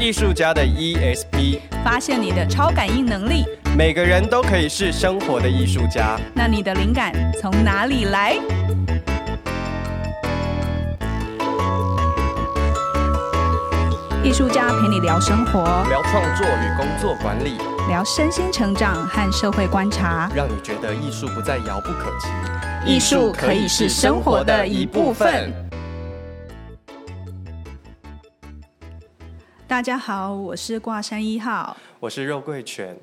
艺术家的 ESP，发现你的超感应能力。每个人都可以是生活的艺术家。那你的灵感从哪里来？艺术家陪你聊生活，聊创作与工作管理，聊身心成长和社会观察，让你觉得艺术不再遥不可及。艺术可以是生活的一部分。大家好，我是挂山一号，我是肉桂犬。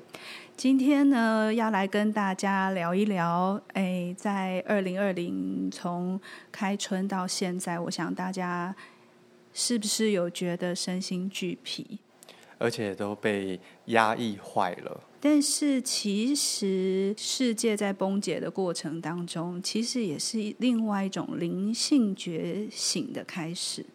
今天呢，要来跟大家聊一聊。哎，在二零二零从开春到现在，我想大家。是不是有觉得身心俱疲，而且都被压抑坏了？但是其实世界在崩解的过程当中，其实也是另外一种灵性觉醒的开始。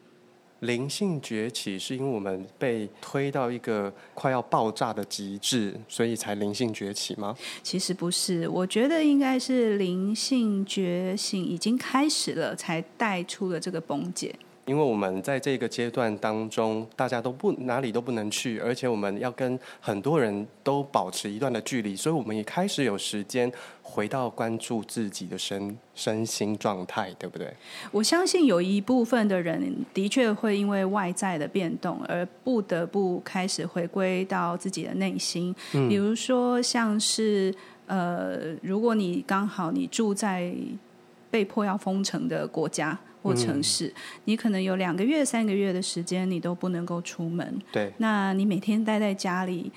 灵性崛起是因为我们被推到一个快要爆炸的极致，所以才灵性崛起吗？其实不是，我觉得应该是灵性觉醒已经开始了，才带出了这个崩解。因为我们在这个阶段当中，大家都不哪里都不能去，而且我们要跟很多人都保持一段的距离，所以我们也开始有时间回到关注自己的身身心状态，对不对？我相信有一部分的人的确会因为外在的变动而不得不开始回归到自己的内心，嗯、比如说像是呃，如果你刚好你住在被迫要封城的国家。或城市，嗯、你可能有两个月、三个月的时间，你都不能够出门。对，那你每天待在家里，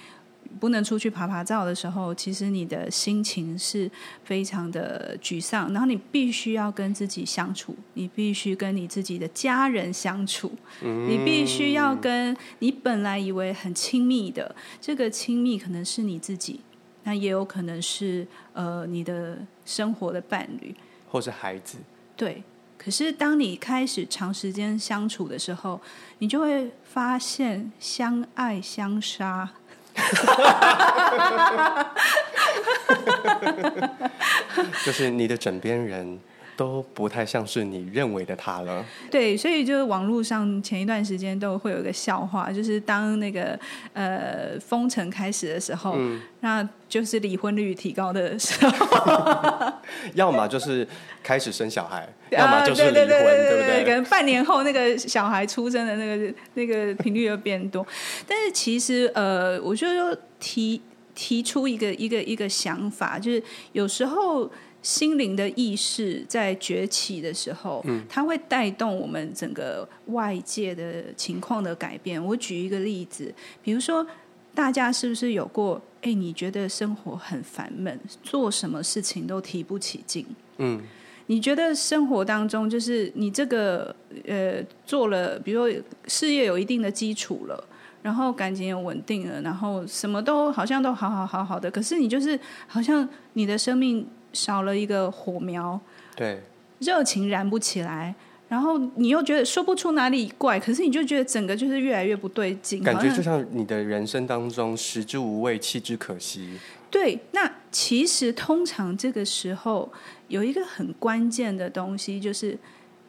不能出去爬爬照的时候，其实你的心情是非常的沮丧。然后你必须要跟自己相处，你必须跟你自己的家人相处，嗯、你必须要跟你本来以为很亲密的这个亲密，可能是你自己，那也有可能是呃你的生活的伴侣，或是孩子。对。可是，当你开始长时间相处的时候，你就会发现相爱相杀。就是你的枕边人。都不太像是你认为的他了。对，所以就是网络上前一段时间都会有一个笑话，就是当那个呃封城开始的时候，嗯、那就是离婚率提高的时候。要么就是开始生小孩，要么就是离婚，对不对？可能半年后那个小孩出生的那个那个频率又变多。但是其实呃，我就又提提出一个一个一个想法，就是有时候。心灵的意识在崛起的时候，嗯，它会带动我们整个外界的情况的改变。我举一个例子，比如说，大家是不是有过？哎，你觉得生活很烦闷，做什么事情都提不起劲？嗯，你觉得生活当中就是你这个呃做了，比如说事业有一定的基础了，然后感情也稳定了，然后什么都好像都好好好好的，可是你就是好像你的生命。少了一个火苗，对，热情燃不起来，然后你又觉得说不出哪里怪，可是你就觉得整个就是越来越不对劲，感觉就像你的人生当中食之无味，弃之可惜。对，那其实通常这个时候有一个很关键的东西，就是。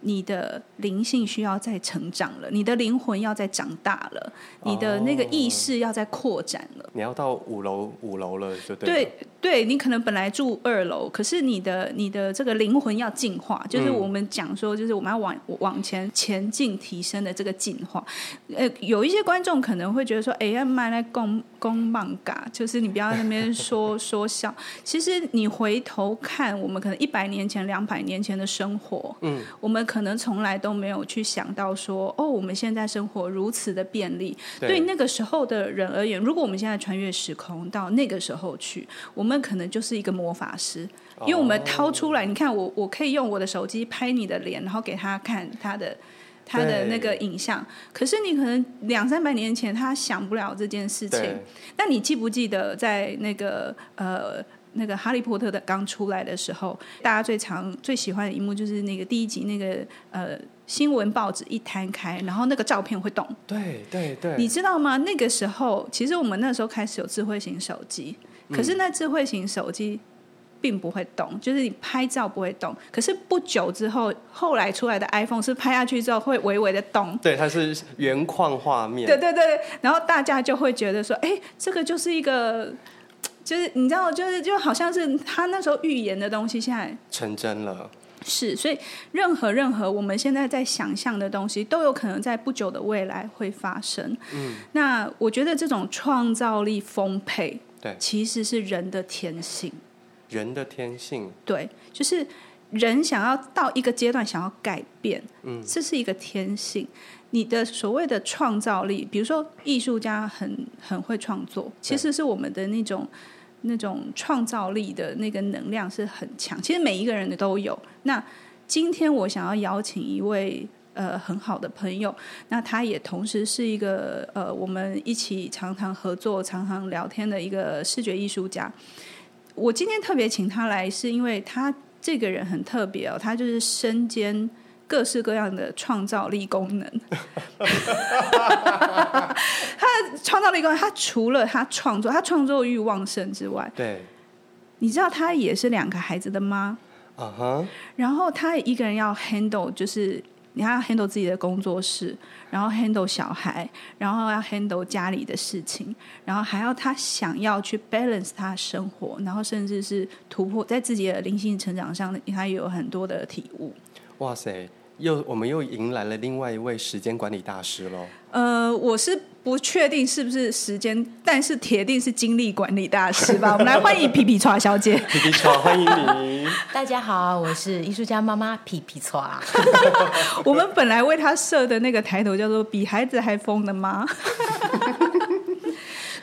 你的灵性需要再成长了，你的灵魂要再长大了，你的那个意识要再扩展了。你要到五楼五楼了，就对。对对，你可能本来住二楼，可是你的你的这个灵魂要进化，就是我们讲说，就是我们要往往前前进提升的这个进化。呃，有一些观众可能会觉得说，哎，呀买来公公漫嘎，就是你不要在那边说 说笑。其实你回头看，我们可能一百年前、两百年前的生活，嗯，我们。可能从来都没有去想到说，哦，我们现在生活如此的便利。对，对那个时候的人而言，如果我们现在穿越时空到那个时候去，我们可能就是一个魔法师，因为我们掏出来，你看我，我可以用我的手机拍你的脸，然后给他看他的他的那个影像。可是你可能两三百年前他想不了这件事情。那你记不记得在那个呃？那个《哈利波特》的刚出来的时候，大家最常最喜欢的一幕就是那个第一集，那个呃新闻报纸一摊开，然后那个照片会动。对对对，你知道吗？那个时候，其实我们那时候开始有智慧型手机，可是那智慧型手机并不会动，就是你拍照不会动。可是不久之后，后来出来的 iPhone 是拍下去之后会微微的动。对，它是原框画面。对对对，然后大家就会觉得说，哎，这个就是一个，就是你知道，就是就好像是他那时候预言的东西，现在成真了。是，所以任何任何我们现在在想象的东西，都有可能在不久的未来会发生。嗯，那我觉得这种创造力丰沛，对，其实是人的天性。人的天性，对，就是人想要到一个阶段想要改变，嗯，这是一个天性。你的所谓的创造力，比如说艺术家很很会创作，其实是我们的那种那种创造力的那个能量是很强。其实每一个人的都有。那今天我想要邀请一位呃很好的朋友，那他也同时是一个呃我们一起常常合作、常常聊天的一个视觉艺术家。我今天特别请他来，是因为他这个人很特别哦，他就是身兼各式各样的创造力功能。他的创造力功能，他除了他创作，他创作欲旺盛之外，对，你知道他也是两个孩子的妈，啊哈，然后他一个人要 handle 就是。你还要 handle 自己的工作室，然后 handle 小孩，然后要 handle 家里的事情，然后还要他想要去 balance 他生活，然后甚至是突破在自己的灵性成长上，他也有很多的体悟。哇塞！又我们又迎来了另外一位时间管理大师喽。呃，我是不确定是不是时间，但是铁定是精力管理大师吧。我们来欢迎皮皮剉小姐。皮皮剉，欢迎你。大家好，我是艺术家妈妈皮皮剉。我们本来为他设的那个抬头叫做“比孩子还疯的妈”。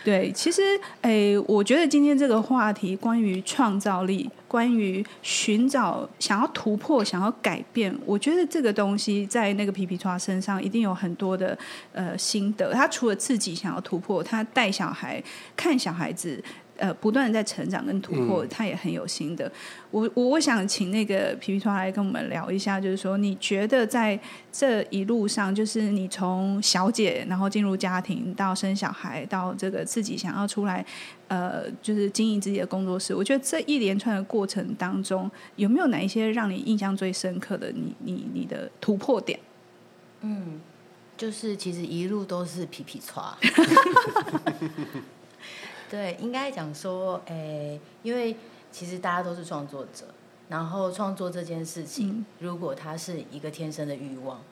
对，其实，诶，我觉得今天这个话题关于创造力，关于寻找、想要突破、想要改变，我觉得这个东西在那个皮皮虾身上一定有很多的呃心得。他除了自己想要突破，他带小孩、看小孩子。呃，不断的在成长跟突破，他也很有心的。我我我想请那个皮皮剉来跟我们聊一下，就是说，你觉得在这一路上，就是你从小姐，然后进入家庭，到生小孩，到这个自己想要出来，呃，就是经营自己的工作室。我觉得这一连串的过程当中，有没有哪一些让你印象最深刻的你？你你你的突破点？嗯，就是其实一路都是皮皮剉。对，应该讲说，诶，因为其实大家都是创作者，然后创作这件事情，嗯、如果它是一个天生的欲望，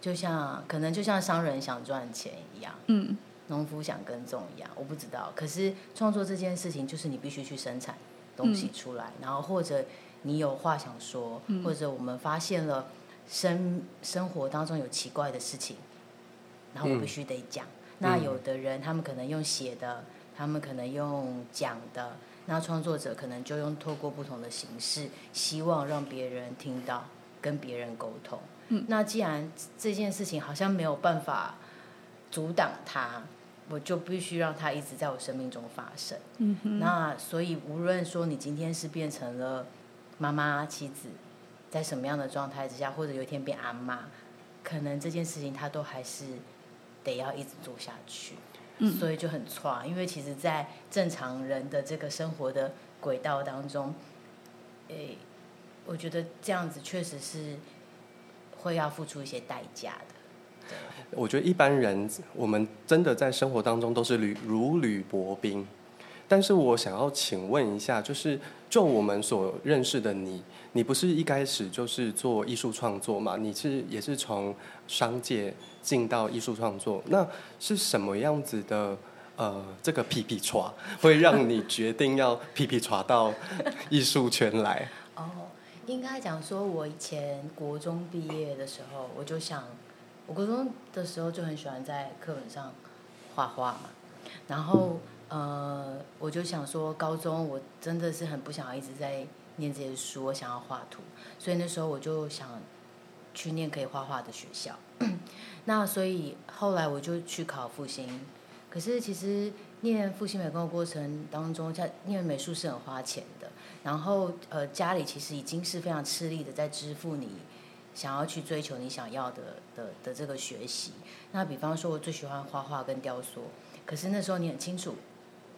就像可能就像商人想赚钱一样，嗯，农夫想耕种一样，我不知道。可是创作这件事情，就是你必须去生产东西出来，嗯、然后或者你有话想说，嗯、或者我们发现了生生活当中有奇怪的事情，然后我必须得讲。嗯、那有的人他们可能用写的。他们可能用讲的，那创作者可能就用透过不同的形式，希望让别人听到，跟别人沟通。嗯，那既然这件事情好像没有办法阻挡他，我就必须让他一直在我生命中发生。嗯哼，那所以无论说你今天是变成了妈妈、妻子，在什么样的状态之下，或者有一天变阿妈，可能这件事情他都还是得要一直做下去。所以就很差，因为其实，在正常人的这个生活的轨道当中，诶，我觉得这样子确实是会要付出一些代价的。我觉得一般人，我们真的在生活当中都是履如履薄冰。但是我想要请问一下，就是就我们所认识的你，你不是一开始就是做艺术创作嘛？你是也是从商界。进到艺术创作，那是什么样子的？呃，这个皮皮剉 会让你决定要皮皮剉到艺术圈来？哦，应该讲说，我以前国中毕业的时候，我就想，我国中的时候就很喜欢在课本上画画嘛。然后，呃，我就想说，高中我真的是很不想要一直在念这些书，我想要画图，所以那时候我就想去念可以画画的学校。那所以后来我就去考复兴，可是其实念复兴美工的过程当中，在念美术是很花钱的。然后呃，家里其实已经是非常吃力的在支付你想要去追求你想要的的的这个学习。那比方说，我最喜欢画画跟雕塑，可是那时候你很清楚，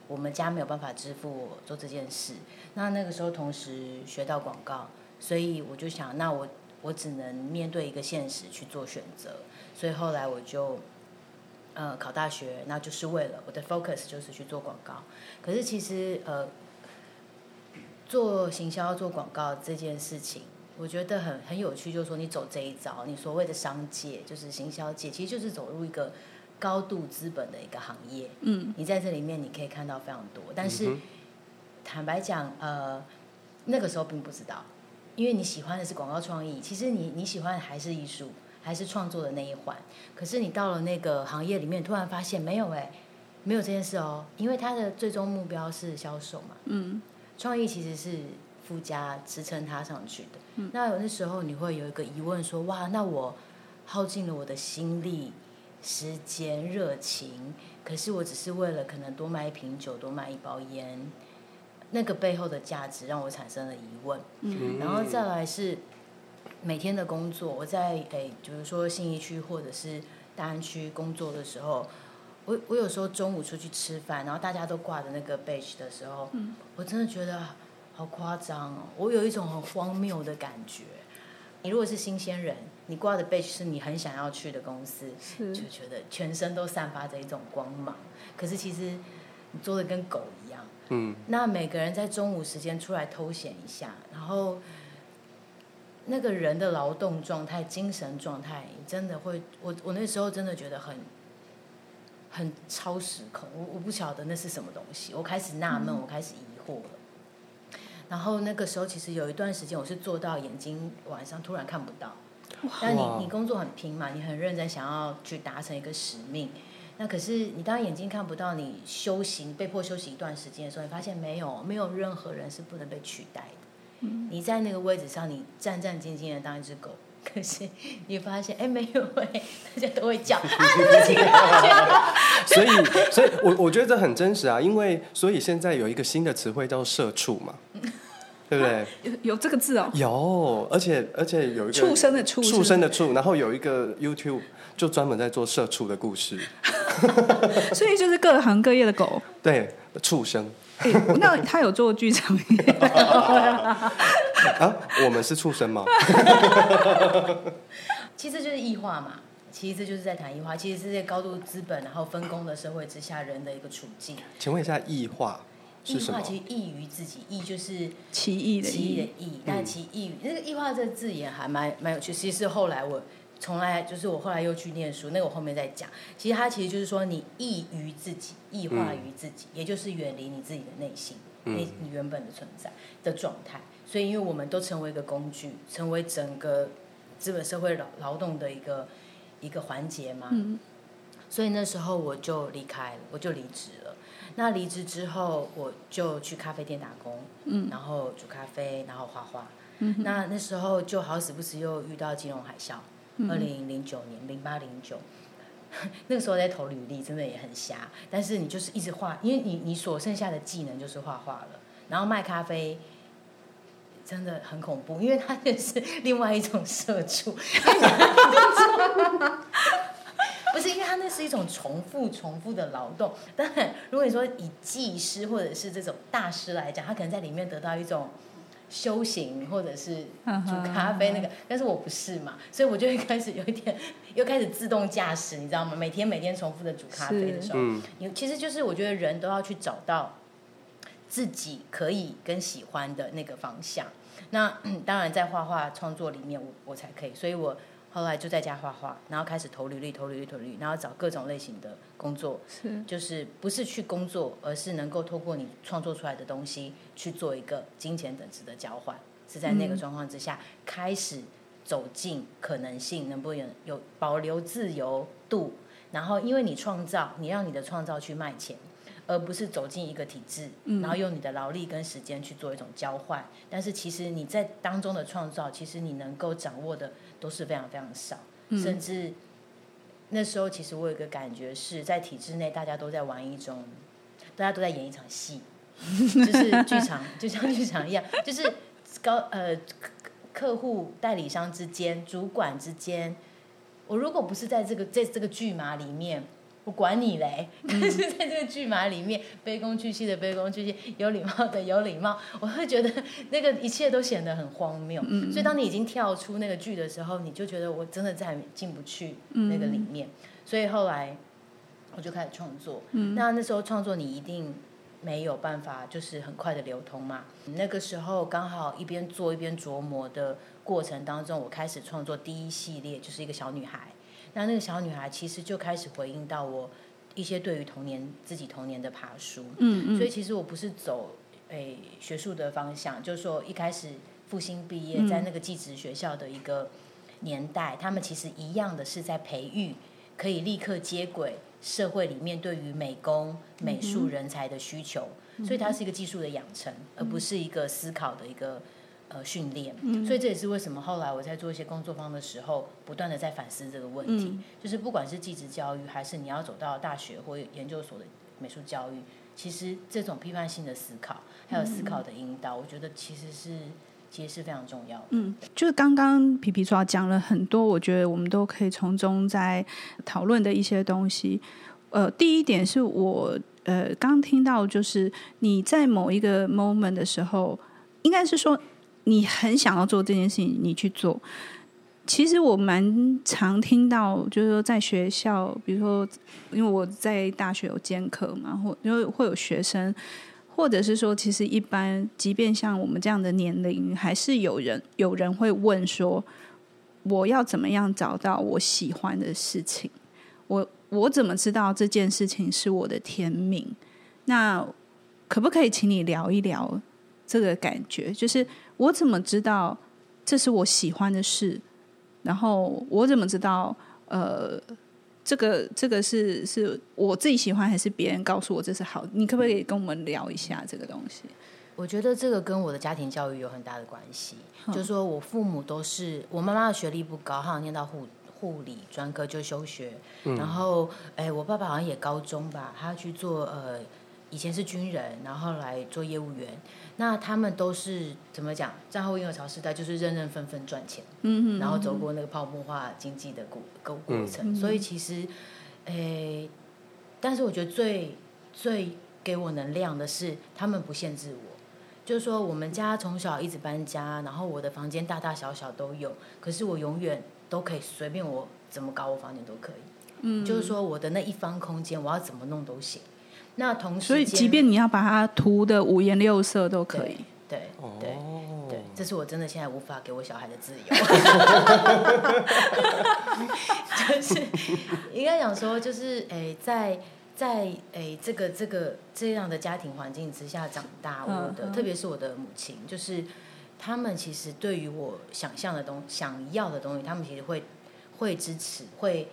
我们家没有办法支付我做这件事。那那个时候同时学到广告，所以我就想，那我我只能面对一个现实去做选择。所以后来我就呃考大学，那就是为了我的 focus 就是去做广告。可是其实呃做行销做广告这件事情。我觉得很很有趣，就是说你走这一招，你所谓的商界就是行销界，其实就是走入一个高度资本的一个行业。嗯，你在这里面你可以看到非常多，但是、嗯、坦白讲，呃，那个时候并不知道，因为你喜欢的是广告创意，其实你你喜欢的还是艺术，还是创作的那一环。可是你到了那个行业里面，突然发现没有哎，没有这件事哦，因为它的最终目标是销售嘛。嗯，创意其实是。附加支撑它上去的，嗯、那有的时候你会有一个疑问说：哇，那我耗尽了我的心力、时间、热情，可是我只是为了可能多卖一瓶酒、多卖一包烟，那个背后的价值让我产生了疑问。嗯、然后再来是每天的工作，我在诶，比如说信义区或者是大安区工作的时候，我我有时候中午出去吃饭，然后大家都挂着那个 badge 的时候，嗯、我真的觉得。好夸张哦！我有一种很荒谬的感觉。你如果是新鲜人，你挂的 badge 是你很想要去的公司，就觉得全身都散发着一种光芒。可是其实你做的跟狗一样。嗯。那每个人在中午时间出来偷闲一下，然后那个人的劳动状态、精神状态，真的会……我我那时候真的觉得很很超时空。我我不晓得那是什么东西。我开始纳闷，嗯、我开始疑惑了。然后那个时候，其实有一段时间，我是做到眼睛晚上突然看不到。但你你工作很拼嘛，你很认真，想要去达成一个使命。那可是你当眼睛看不到，你休息，被迫休息一段时间的时候，你发现没有，没有任何人是不能被取代的。你在那个位置上，你战战兢兢的当一只狗，可是你发现，哎，没有哎，大家都会叫。所以，所以我我觉得这很真实啊，因为所以现在有一个新的词汇叫“社畜”嘛。对不对？有有这个字哦。有，而且而且有一个畜生的畜，畜生的畜，然后有一个 YouTube 就专门在做社畜的故事。所以就是各行各业的狗。对，畜生。欸、那他有做剧场 啊？我们是畜生吗？其实就是异化嘛。其实这就是在谈异化。其实是在高度资本然后分工的社会之下人的一个处境。请问一下，异化？异化其实异于自己，异就是奇异的奇异的异，但其异于那个异化这个字眼还蛮蛮有趣。其实是后来我从来就是我后来又去念书，那个我后面再讲。其实它其实就是说你异于自己，异化于自己，嗯、也就是远离你自己的内心，你、嗯、你原本的存在的状态。所以因为我们都成为一个工具，成为整个资本社会劳劳动的一个一个环节嘛。嗯、所以那时候我就离开了，我就离职了。那离职之后，我就去咖啡店打工，嗯，然后煮咖啡，然后画画。嗯，那那时候就好死不死又遇到金融海啸，二零零九年，零八零九，那个时候在投履历，真的也很瞎。但是你就是一直画，因为你你所剩下的技能就是画画了。然后卖咖啡真的很恐怖，因为它 就是另外一种社畜。不是，因为它那是一种重复、重复的劳动。当然，如果你说以技师或者是这种大师来讲，他可能在里面得到一种修行，或者是煮咖啡那个。但是我不是嘛，所以我就会开始有一点，又开始自动驾驶，你知道吗？每天每天重复的煮咖啡的时候，你其实就是我觉得人都要去找到自己可以跟喜欢的那个方向。那 当然，在画画创作里面我，我我才可以，所以我。后来就在家画画，然后开始投履历、投履历、投履历，然后找各种类型的工作，是就是不是去工作，而是能够透过你创作出来的东西去做一个金钱等值的交换，是在那个状况之下、嗯、开始走进可能性，能不能有，保留自由度？然后因为你创造，你让你的创造去卖钱，而不是走进一个体制，然后用你的劳力跟时间去做一种交换。嗯、但是其实你在当中的创造，其实你能够掌握的。都是非常非常少，甚至那时候其实我有一个感觉是在体制内，大家都在玩一种，大家都在演一场戏，就是剧场，就像剧场一样，就是高呃客户代理商之间、主管之间，我如果不是在这个在这个剧码里面，我管你嘞！但是在这个剧码里面，卑躬屈膝的卑躬屈膝，有礼貌的有礼貌，我会觉得那个一切都显得很荒谬。嗯、所以当你已经跳出那个剧的时候，你就觉得我真的再也进不去那个里面。嗯、所以后来我就开始创作。嗯、那那时候创作你一定没有办法，就是很快的流通嘛。那个时候刚好一边做一边琢磨的过程当中，我开始创作第一系列，就是一个小女孩。那那个小女孩其实就开始回应到我一些对于童年自己童年的爬书，嗯嗯，所以其实我不是走诶、欸、学术的方向，就是说一开始复兴毕业在那个技职学校的一个年代，嗯、他们其实一样的是在培育可以立刻接轨社会里面对于美工美术人才的需求，嗯、所以它是一个技术的养成，嗯、而不是一个思考的一个。呃，训练，嗯、所以这也是为什么后来我在做一些工作坊的时候，不断的在反思这个问题，嗯、就是不管是技职教育，还是你要走到大学或研究所的美术教育，其实这种批判性的思考，还有思考的引导，嗯、我觉得其实是其实是非常重要的。嗯，就是刚刚皮皮说讲了很多，我觉得我们都可以从中在讨论的一些东西。呃，第一点是我呃刚听到，就是你在某一个 moment 的时候，应该是说。你很想要做这件事情，你去做。其实我蛮常听到，就是说在学校，比如说，因为我在大学有兼课嘛，或因为会有学生，或者是说，其实一般，即便像我们这样的年龄，还是有人有人会问说，我要怎么样找到我喜欢的事情？我我怎么知道这件事情是我的天命？那可不可以请你聊一聊这个感觉？就是。我怎么知道这是我喜欢的事？然后我怎么知道呃，这个这个是是我自己喜欢，还是别人告诉我这是好？你可不可以跟我们聊一下这个东西？我觉得这个跟我的家庭教育有很大的关系。嗯、就是说我父母都是，我妈妈的学历不高，好像念到护护理专科就休学。嗯、然后，哎，我爸爸好像也高中吧，他去做呃，以前是军人，然后来做业务员。那他们都是怎么讲？战后婴儿潮时代就是认认分分赚钱，嗯嗯，然后走过那个泡沫化经济的过过过程，嗯、所以其实，诶、欸，但是我觉得最最给我能量的是他们不限制我，就是说我们家从小一直搬家，然后我的房间大大小小都有，可是我永远都可以随便我怎么搞我房间都可以，嗯，就是说我的那一方空间我要怎么弄都行。那同时，所以即便你要把它涂的五颜六色都可以。对对对，对，这是我真的现在无法给我小孩的自由。就是应该讲说，就是诶，在在诶这个这个这样的家庭环境之下长大，我的特别是我的母亲，就是他们其实对于我想象的东想要的东西，他们其实会会支持，会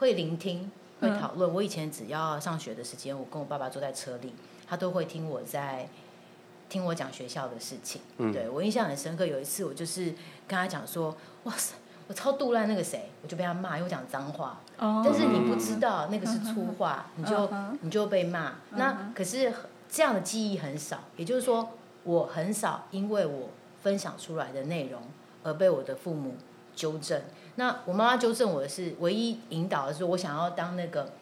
会聆听。会讨论。我以前只要上学的时间，我跟我爸爸坐在车里，他都会听我在听我讲学校的事情。嗯、对我印象很深刻。有一次，我就是跟他讲说：“哇塞，我超杜烂那个谁，我就被他骂，因为我讲脏话。哦、但是你不知道那个是粗话，嗯、你就、嗯、你就被骂。嗯、那可是这样的记忆很少，也就是说，我很少因为我分享出来的内容而被我的父母纠正。”那我妈妈纠正我的是，唯一引导的是我想要当那个，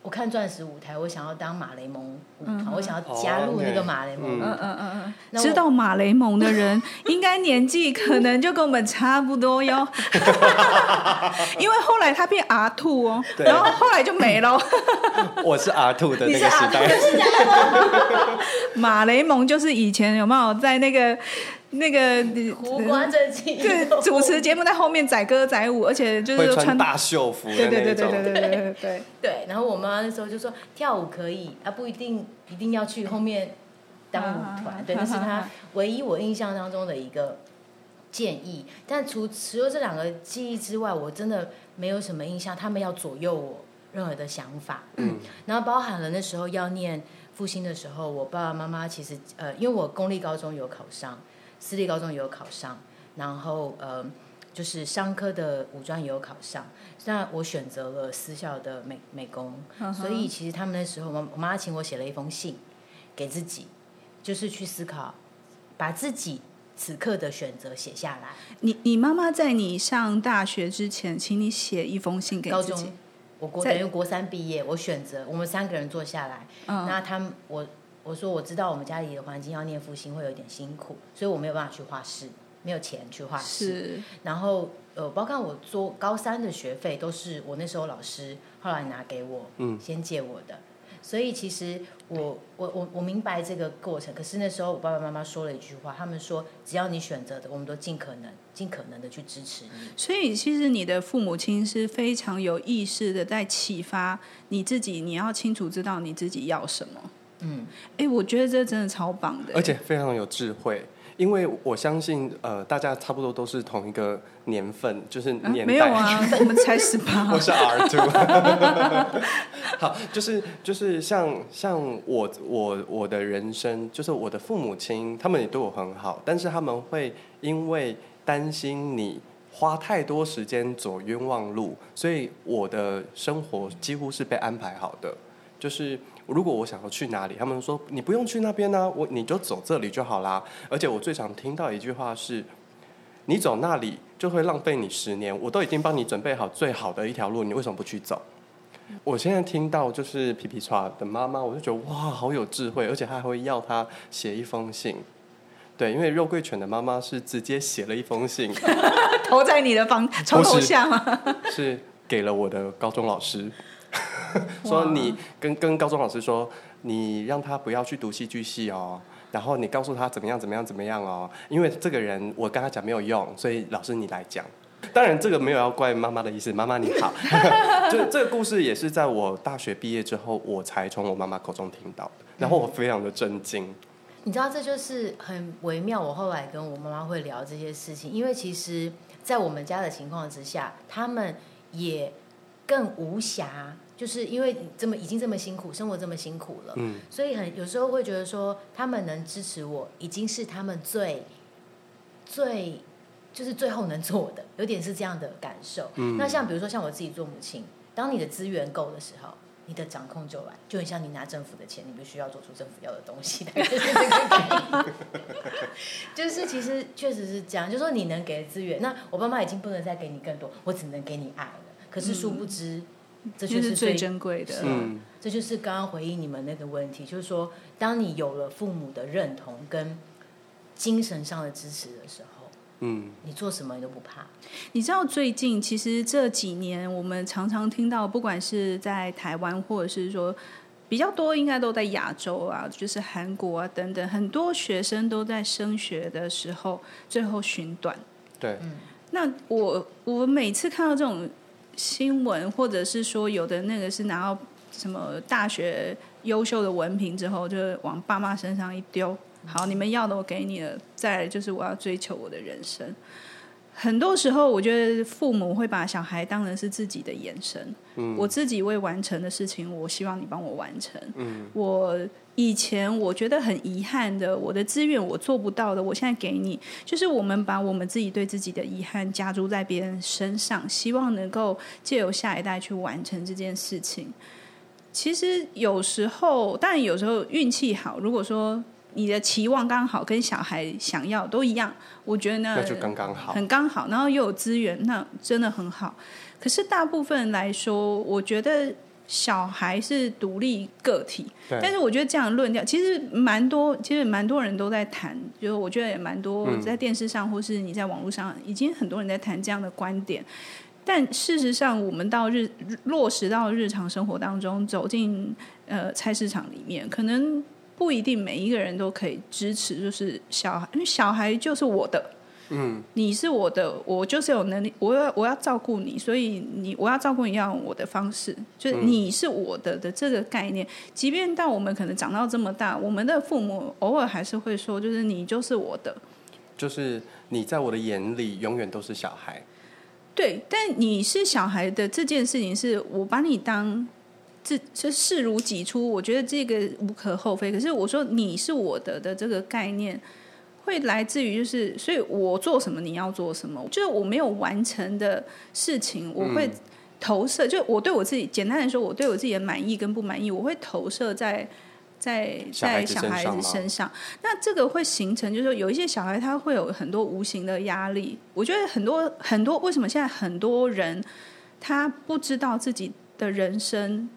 我看钻石舞台，我想要当马雷蒙舞团，我想要加入那个马雷蒙舞团。嗯嗯嗯，知道马雷蒙的人，应该年纪可能就跟我们差不多哟。因为后来他变 R two 哦，然后后来就没了。我是 R two 的那个时代。马雷蒙就是以前有没有在那个？那个胡瓜正经，对，主持节目在后面载歌载舞，而且就是穿，穿大秀服的那种，对对对对对对对对，对。然后我妈那时候就说跳舞可以，啊不一定一定要去后面当舞团，对，那是她唯一我印象当中的一个建议。但除除了这两个记忆之外，我真的没有什么印象，他们要左右我任何的想法。嗯，然后包含了那时候要念复兴的时候，我爸爸妈妈其实呃，因为我公立高中有考上。私立高中也有考上，然后呃，就是商科的五专也有考上。那我选择了私校的美美工，所以其实他们那时候，我我妈请我写了一封信给自己，就是去思考，把自己此刻的选择写下来。你你妈妈在你上大学之前，请你写一封信给自己。高中我国等于国三毕业，我选择我们三个人坐下来，嗯、那他们我我说我知道我们家里的环境要念复兴会有点辛苦，所以我没有办法去画室，没有钱去画室。是，然后呃，包括我做高三的学费都是我那时候老师后来拿给我，嗯，先借我的。所以其实我我我我明白这个过程，可是那时候我爸爸妈妈说了一句话，他们说只要你选择的，我们都尽可能尽可能的去支持你。所以其实你的父母亲是非常有意识的在启发你自己，你要清楚知道你自己要什么。嗯，哎，我觉得这真的超棒的，而且非常有智慧。因为我相信，呃，大家差不多都是同一个年份，就是年代。啊、没有啊，我们才十八。我是 R two。好，就是就是像像我我我的人生，就是我的父母亲，他们也对我很好，但是他们会因为担心你花太多时间走冤枉路，所以我的生活几乎是被安排好的，就是。如果我想要去哪里，他们说你不用去那边呢、啊，我你就走这里就好啦。而且我最常听到一句话是，你走那里就会浪费你十年，我都已经帮你准备好最好的一条路，你为什么不去走？我现在听到就是皮皮剉的妈妈，我就觉得哇，好有智慧，而且他还会要他写一封信。对，因为肉桂犬的妈妈是直接写了一封信，投在你的房床头下吗？是给了我的高中老师。说你跟跟高中老师说，你让他不要去读戏剧系哦，然后你告诉他怎么样怎么样怎么样哦，因为这个人我跟他讲没有用，所以老师你来讲。当然这个没有要怪妈妈的意思，妈妈你好。就这个故事也是在我大学毕业之后，我才从我妈妈口中听到的，然后我非常的震惊。你知道这就是很微妙。我后来跟我妈妈会聊这些事情，因为其实，在我们家的情况之下，他们也更无暇。就是因为这么已经这么辛苦，生活这么辛苦了，嗯，所以很有时候会觉得说，他们能支持我，已经是他们最最就是最后能做的，有点是这样的感受。嗯，那像比如说像我自己做母亲，当你的资源够的时候，你的掌控就来，就很像你拿政府的钱，你必须要做出政府要的东西，就是这个概念。就是其实确实是这样，就是说你能给的资源，那我爸妈已经不能再给你更多，我只能给你爱了。可是殊不知。嗯这就是，是最珍贵的。嗯，这就是刚刚回应你们那个问题，就是说，当你有了父母的认同跟精神上的支持的时候，嗯，你做什么你都不怕。你知道最近其实这几年，我们常常听到，不管是在台湾，或者是说比较多，应该都在亚洲啊，就是韩国啊等等，很多学生都在升学的时候最后寻短。对，嗯，那我我每次看到这种。新闻，或者是说有的那个是拿到什么大学优秀的文凭之后，就往爸妈身上一丢。好，你们要的我给你了，再来就是我要追求我的人生。很多时候，我觉得父母会把小孩当成是自己的延伸。嗯，我自己未完成的事情，我希望你帮我完成。嗯，我。以前我觉得很遗憾的，我的资源我做不到的，我现在给你，就是我们把我们自己对自己的遗憾加诸在别人身上，希望能够借由下一代去完成这件事情。其实有时候，当然有时候运气好，如果说你的期望刚好跟小孩想要都一样，我觉得那那就刚刚好，很刚好，然后又有资源，那真的很好。可是大部分来说，我觉得。小孩是独立个体，但是我觉得这样论调其实蛮多，其实蛮多人都在谈，就是我觉得也蛮多在电视上或是你在网络上，已经很多人在谈这样的观点。但事实上，我们到日落实到日常生活当中，走进呃菜市场里面，可能不一定每一个人都可以支持，就是小孩，因为小孩就是我的。嗯，你是我的，我就是有能力，我要我要照顾你，所以你我要照顾你要用我的方式，就是你是我的的这个概念。即便到我们可能长到这么大，我们的父母偶尔还是会说，就是你就是我的，就是你在我的眼里永远都是小孩。对，但你是小孩的这件事情，是我把你当这这视如己出，我觉得这个无可厚非。可是我说你是我的的这个概念。会来自于就是，所以我做什么你要做什么，就是我没有完成的事情，我会投射。嗯、就我对我自己，简单来说，我对我自己的满意跟不满意，我会投射在在在小孩子身上。那这个会形成，就是说有一些小孩他会有很多无形的压力。我觉得很多很多，为什么现在很多人他不知道自己的人生，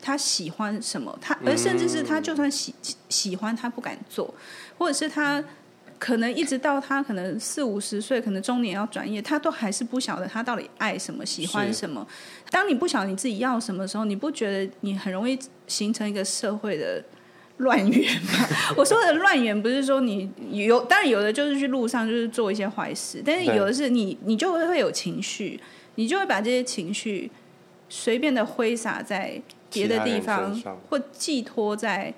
他喜欢什么？他而甚至是他就算喜喜欢，他不敢做，或者是他可能一直到他可能四五十岁，可能中年要转业，他都还是不晓得他到底爱什么，喜欢什么。当你不晓得你自己要什么的时候，你不觉得你很容易形成一个社会的乱源吗？我说的乱源不是说你有，当然有的就是去路上就是做一些坏事，但是有的是你你就会会有情绪，你就会把这些情绪随便的挥洒在别的地方，或寄托在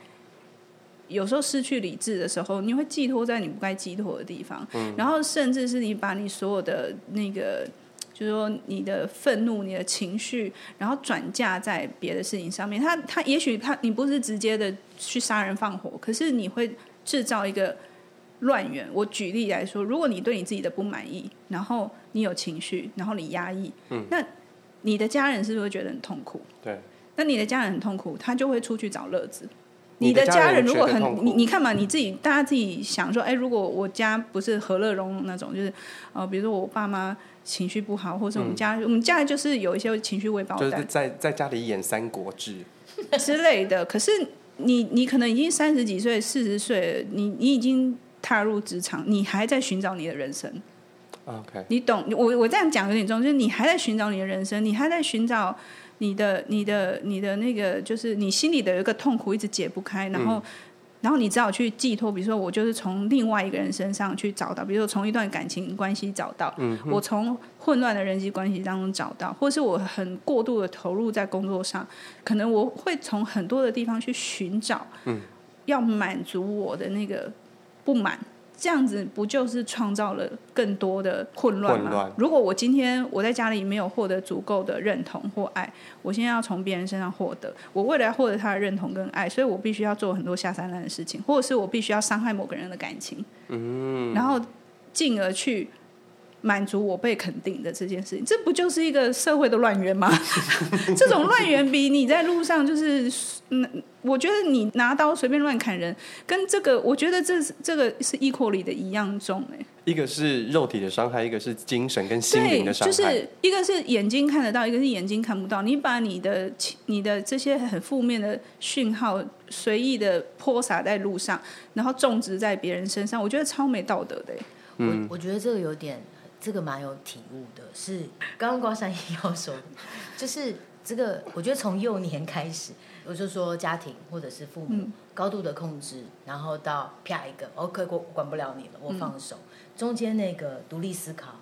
有时候失去理智的时候，你会寄托在你不该寄托的地方，嗯，然后甚至是你把你所有的那个，就是说你的愤怒、你的情绪，然后转嫁在别的事情上面。他他也许他你不是直接的去杀人放火，可是你会制造一个乱源。我举例来说，如果你对你自己的不满意，然后你有情绪，然后你压抑，嗯，那你的家人是不是会觉得很痛苦？对。那你的家人很痛苦，他就会出去找乐子。你的家人如果很你你看嘛，你自己大家自己想说，哎，如果我家不是和乐融融那种，就是呃，比如说我爸妈情绪不好，或者我们家、嗯、我们家就是有一些情绪未爆弹，就是在在家里演《三国志》之类的。可是你你可能已经三十几岁、四十岁了，你你已经踏入职场，你还在寻找你的人生。OK，你懂我我这样讲有点重，就是你还在寻找你的人生，你还在寻找。你的、你的、你的那个，就是你心里的有一个痛苦一直解不开，然后，嗯、然后你只好去寄托，比如说我就是从另外一个人身上去找到，比如说从一段感情关系找到，嗯、我从混乱的人际关系当中找到，或是我很过度的投入在工作上，可能我会从很多的地方去寻找，嗯、要满足我的那个不满。这样子不就是创造了更多的混乱吗？如果我今天我在家里没有获得足够的认同或爱，我现在要从别人身上获得，我为了要获得他的认同跟爱，所以我必须要做很多下三滥的事情，或者是我必须要伤害某个人的感情，嗯，然后进而去。满足我被肯定的这件事情，这不就是一个社会的乱源吗？这种乱源比你在路上就是，嗯，我觉得你拿刀随便乱砍人，跟这个，我觉得这是这个是 equally 的一样重哎。一个是肉体的伤害，一个是精神跟心灵的伤害。就是一个是眼睛看得到，一个是眼睛看不到。你把你的你的这些很负面的讯号随意的泼洒在路上，然后种植在别人身上，我觉得超没道德的。嗯，我我觉得这个有点。这个蛮有体悟的，是刚刚瓜山也要说，就是这个，我觉得从幼年开始，我就说家庭或者是父母、嗯、高度的控制，然后到啪一个，OK，我管不了你了，我放手，嗯、中间那个独立思考，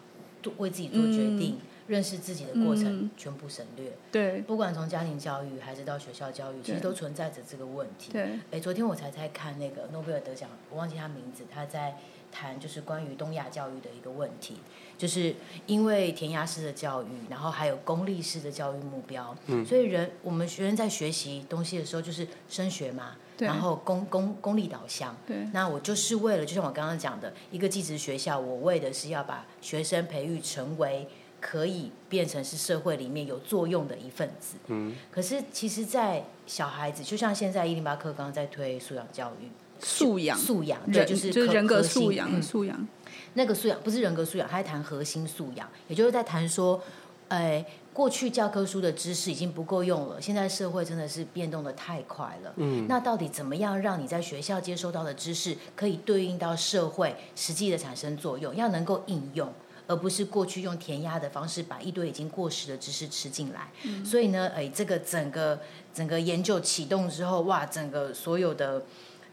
为自己做决定、嗯、认识自己的过程，嗯、全部省略。对，不管从家庭教育还是到学校教育，其实都存在着这个问题。对，哎，昨天我才在看那个诺贝尔得奖，我忘记他名字，他在谈就是关于东亚教育的一个问题。就是因为填鸭式的教育，然后还有功利式的教育目标，嗯，所以人我们学生在学习东西的时候，就是升学嘛，然后功功功利导向，对。那我就是为了，就像我刚刚讲的，一个技职学校，我为的是要把学生培育成为可以变成是社会里面有作用的一份子，嗯。可是其实，在小孩子，就像现在一零八课纲在推素养教育，素养素养，对，就是就是人格素养，嗯，素养。那个素养不是人格素养，他在谈核心素养，也就是在谈说，哎，过去教科书的知识已经不够用了，现在社会真的是变动的太快了。嗯，那到底怎么样让你在学校接收到的知识可以对应到社会实际的产生作用，要能够应用，而不是过去用填鸭的方式把一堆已经过时的知识吃进来。嗯，所以呢，哎，这个整个整个研究启动之后，哇，整个所有的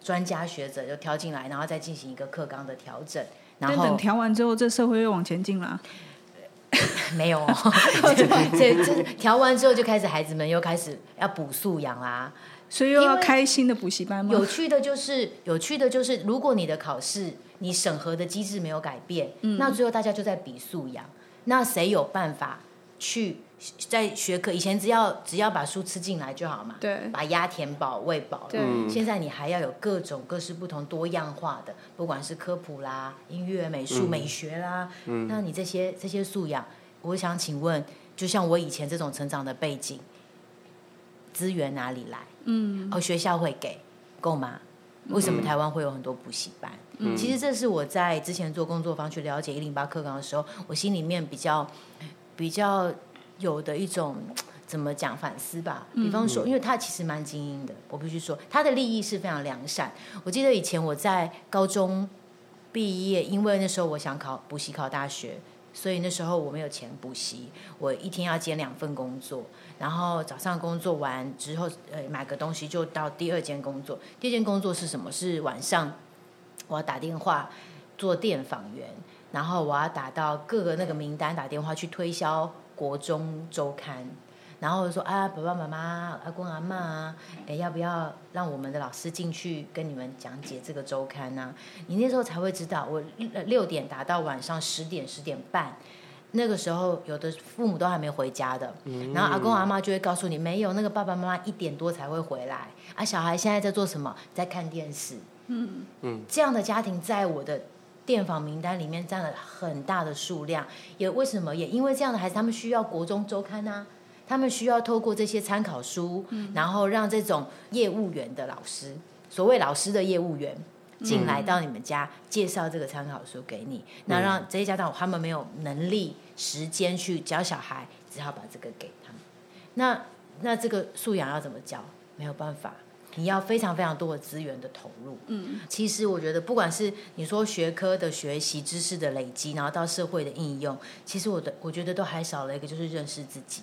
专家学者就挑进来，然后再进行一个课纲的调整。然后等调完之后，这社会又往前进了。没有，这这调完之后就开始孩子们又开始要补素养啦，所以又要开新的补习班吗？有趣的就是，有趣的就是，如果你的考试你审核的机制没有改变，嗯，那最后大家就在比素养，那谁有办法去？在学科以前，只要只要把书吃进来就好嘛，对，把鸭填饱喂饱了。对，现在你还要有各种各式不同多样化的，不管是科普啦、音乐、美术、嗯、美学啦，嗯，那你这些这些素养，我想请问，就像我以前这种成长的背景，资源哪里来？嗯，哦，学校会给够吗？为什么台湾会有很多补习班？嗯，其实这是我在之前做工作坊去了解一零八课纲的时候，我心里面比较比较。有的一种怎么讲反思吧。比方说，因为他其实蛮精英的，我必须说，他的利益是非常良善。我记得以前我在高中毕业，因为那时候我想考补习考大学，所以那时候我没有钱补习，我一天要兼两份工作，然后早上工作完之后，呃，买个东西就到第二间工作。第二间工作是什么？是晚上我要打电话做电访员，然后我要打到各个那个名单，打电话去推销国中周刊。然后说啊，爸爸妈妈、阿公阿妈啊，哎，要不要让我们的老师进去跟你们讲解这个周刊呢？你那时候才会知道，我六点打到晚上十点十点半，那个时候有的父母都还没回家的，然后阿公阿妈就会告诉你，没有，那个爸爸妈妈一点多才会回来，啊，小孩现在在做什么？在看电视。嗯嗯，这样的家庭在我的电访名单里面占了很大的数量，也为什么？也因为这样的孩子，他们需要国中周刊啊。他们需要透过这些参考书，嗯、然后让这种业务员的老师，所谓老师的业务员，进来到你们家、嗯、介绍这个参考书给你。那让这些家长他们没有能力、时间去教小孩，只好把这个给他们。那那这个素养要怎么教？没有办法，你要非常非常多的资源的投入。嗯，其实我觉得，不管是你说学科的学习、知识的累积，然后到社会的应用，其实我的我觉得都还少了一个，就是认识自己。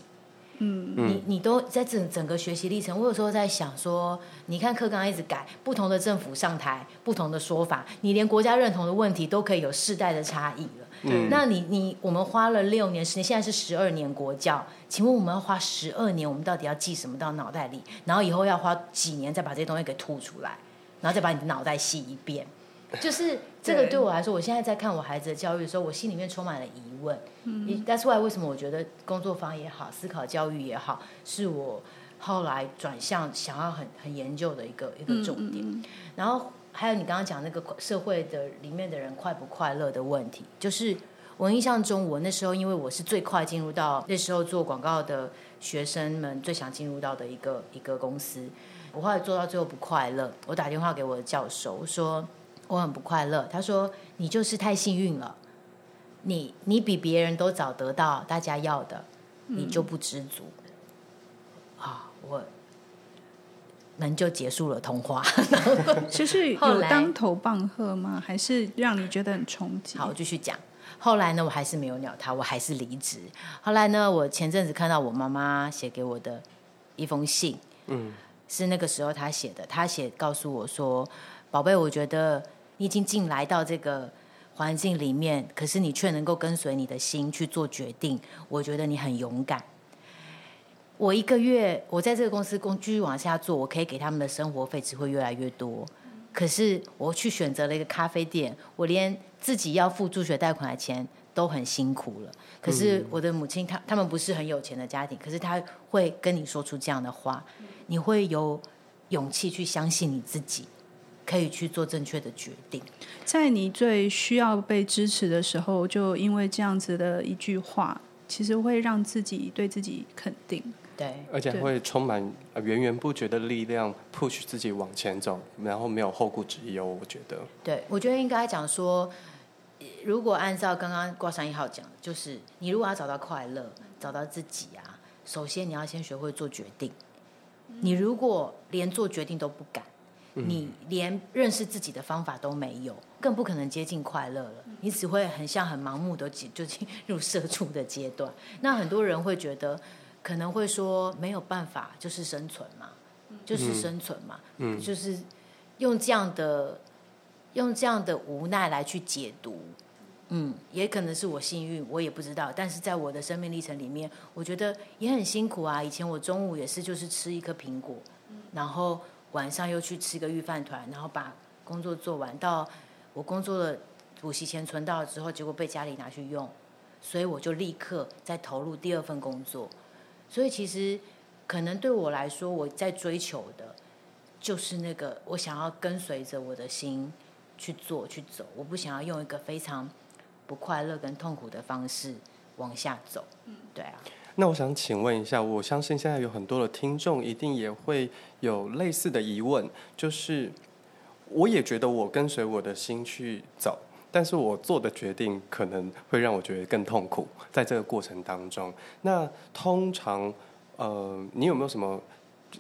嗯，你你都在整整个学习历程，我有时候在想说，你看课纲一直改，不同的政府上台，不同的说法，你连国家认同的问题都可以有世代的差异了。嗯，那你你我们花了六年时间，现在是十二年国教，请问我们要花十二年，我们到底要记什么到脑袋里？然后以后要花几年再把这些东西给吐出来，然后再把你的脑袋洗一遍？就是这个对我来说，我现在在看我孩子的教育的时候，我心里面充满了疑问。嗯，That's why 为什么我觉得工作坊也好，思考教育也好，是我后来转向想要很很研究的一个一个重点。嗯嗯、然后还有你刚刚讲那个社会的里面的人快不快乐的问题，就是我印象中，我那时候因为我是最快进入到那时候做广告的学生们最想进入到的一个一个公司，我后来做到最后不快乐，我打电话给我的教授我说。我很不快乐。他说：“你就是太幸运了，你你比别人都早得到大家要的，你就不知足。”啊，我门就结束了通话。其实有当头棒喝吗？还是让你觉得很冲击？好，我继续讲。后来呢，我还是没有鸟他，我还是离职。后来呢，我前阵子看到我妈妈写给我的一封信，嗯，是那个时候她写的。她写告诉我说：“宝贝，我觉得。”你已经进来到这个环境里面，可是你却能够跟随你的心去做决定，我觉得你很勇敢。我一个月，我在这个公司工继续往下做，我可以给他们的生活费只会越来越多。可是我去选择了一个咖啡店，我连自己要付助学贷款的钱都很辛苦了。可是我的母亲，她他们不是很有钱的家庭，可是他会跟你说出这样的话，你会有勇气去相信你自己。可以去做正确的决定，在你最需要被支持的时候，就因为这样子的一句话，其实会让自己对自己肯定，对，而且会充满源源不绝的力量，push 自己往前走，然后没有后顾之忧。我觉得，对，我觉得应该讲说，如果按照刚刚挂上一号讲，就是你如果要找到快乐，找到自己啊，首先你要先学会做决定。你如果连做决定都不敢。你连认识自己的方法都没有，更不可能接近快乐了。你只会很像很盲目的就进入社畜的阶段。那很多人会觉得，可能会说没有办法，就是生存嘛，就是生存嘛，嗯，就是用这样的用这样的无奈来去解读。嗯，也可能是我幸运，我也不知道。但是在我的生命历程里面，我觉得也很辛苦啊。以前我中午也是就是吃一颗苹果，然后。晚上又去吃个御饭团，然后把工作做完。到我工作的补习钱存到了之后，结果被家里拿去用，所以我就立刻再投入第二份工作。所以其实可能对我来说，我在追求的，就是那个我想要跟随着我的心去做去走。我不想要用一个非常不快乐跟痛苦的方式往下走。嗯，对啊。那我想请问一下，我相信现在有很多的听众一定也会有类似的疑问，就是我也觉得我跟随我的心去走，但是我做的决定可能会让我觉得更痛苦，在这个过程当中，那通常呃，你有没有什么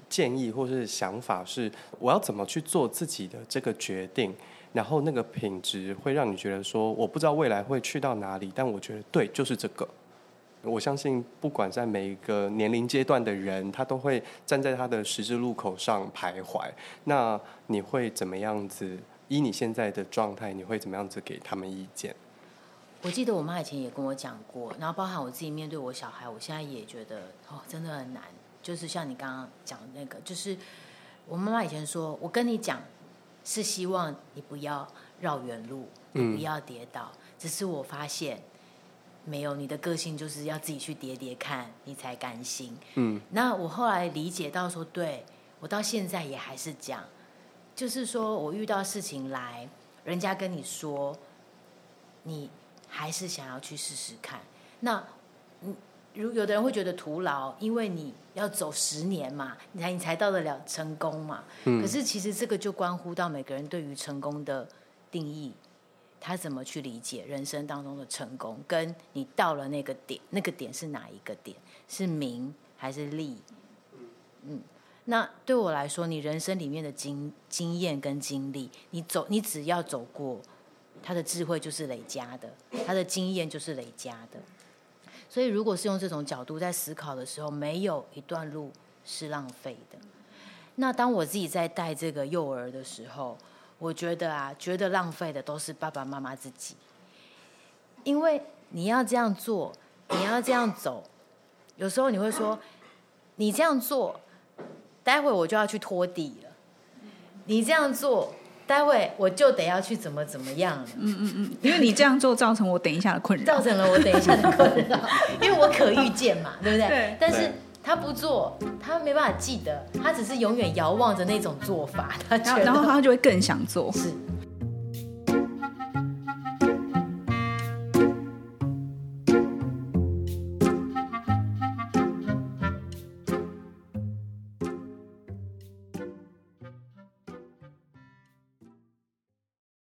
建议或是想法？是我要怎么去做自己的这个决定？然后那个品质会让你觉得说，我不知道未来会去到哪里，但我觉得对，就是这个。我相信，不管在每一个年龄阶段的人，他都会站在他的十字路口上徘徊。那你会怎么样子？依你现在的状态，你会怎么样子给他们意见？我记得我妈以前也跟我讲过，然后包含我自己面对我小孩，我现在也觉得哦，真的很难。就是像你刚刚讲的那个，就是我妈妈以前说，我跟你讲。是希望你不要绕远路，你不要跌倒。嗯。只是我发现，没有你的个性就是要自己去跌跌看，你才甘心。嗯。那我后来理解到说，对，我到现在也还是讲，就是说我遇到事情来，人家跟你说，你还是想要去试试看。那，嗯。如有的人会觉得徒劳，因为你要走十年嘛，你才你才到得了成功嘛。嗯。可是其实这个就关乎到每个人对于成功的定义，他怎么去理解人生当中的成功，跟你到了那个点，那个点是哪一个点？是名还是利？嗯，那对我来说，你人生里面的经经验跟经历，你走，你只要走过，他的智慧就是累加的，他的经验就是累加的。所以，如果是用这种角度在思考的时候，没有一段路是浪费的。那当我自己在带这个幼儿的时候，我觉得啊，觉得浪费的都是爸爸妈妈自己，因为你要这样做，你要这样走，有时候你会说，你这样做，待会我就要去拖地了，你这样做。待会我就得要去怎么怎么样了，嗯嗯嗯，因为你这样做造成我等一下的困扰，造成了我等一下的困扰，因为我可预见嘛，对不对？对。但是他不做，他没办法记得，他只是永远遥望着那种做法，他然后他就会更想做。是，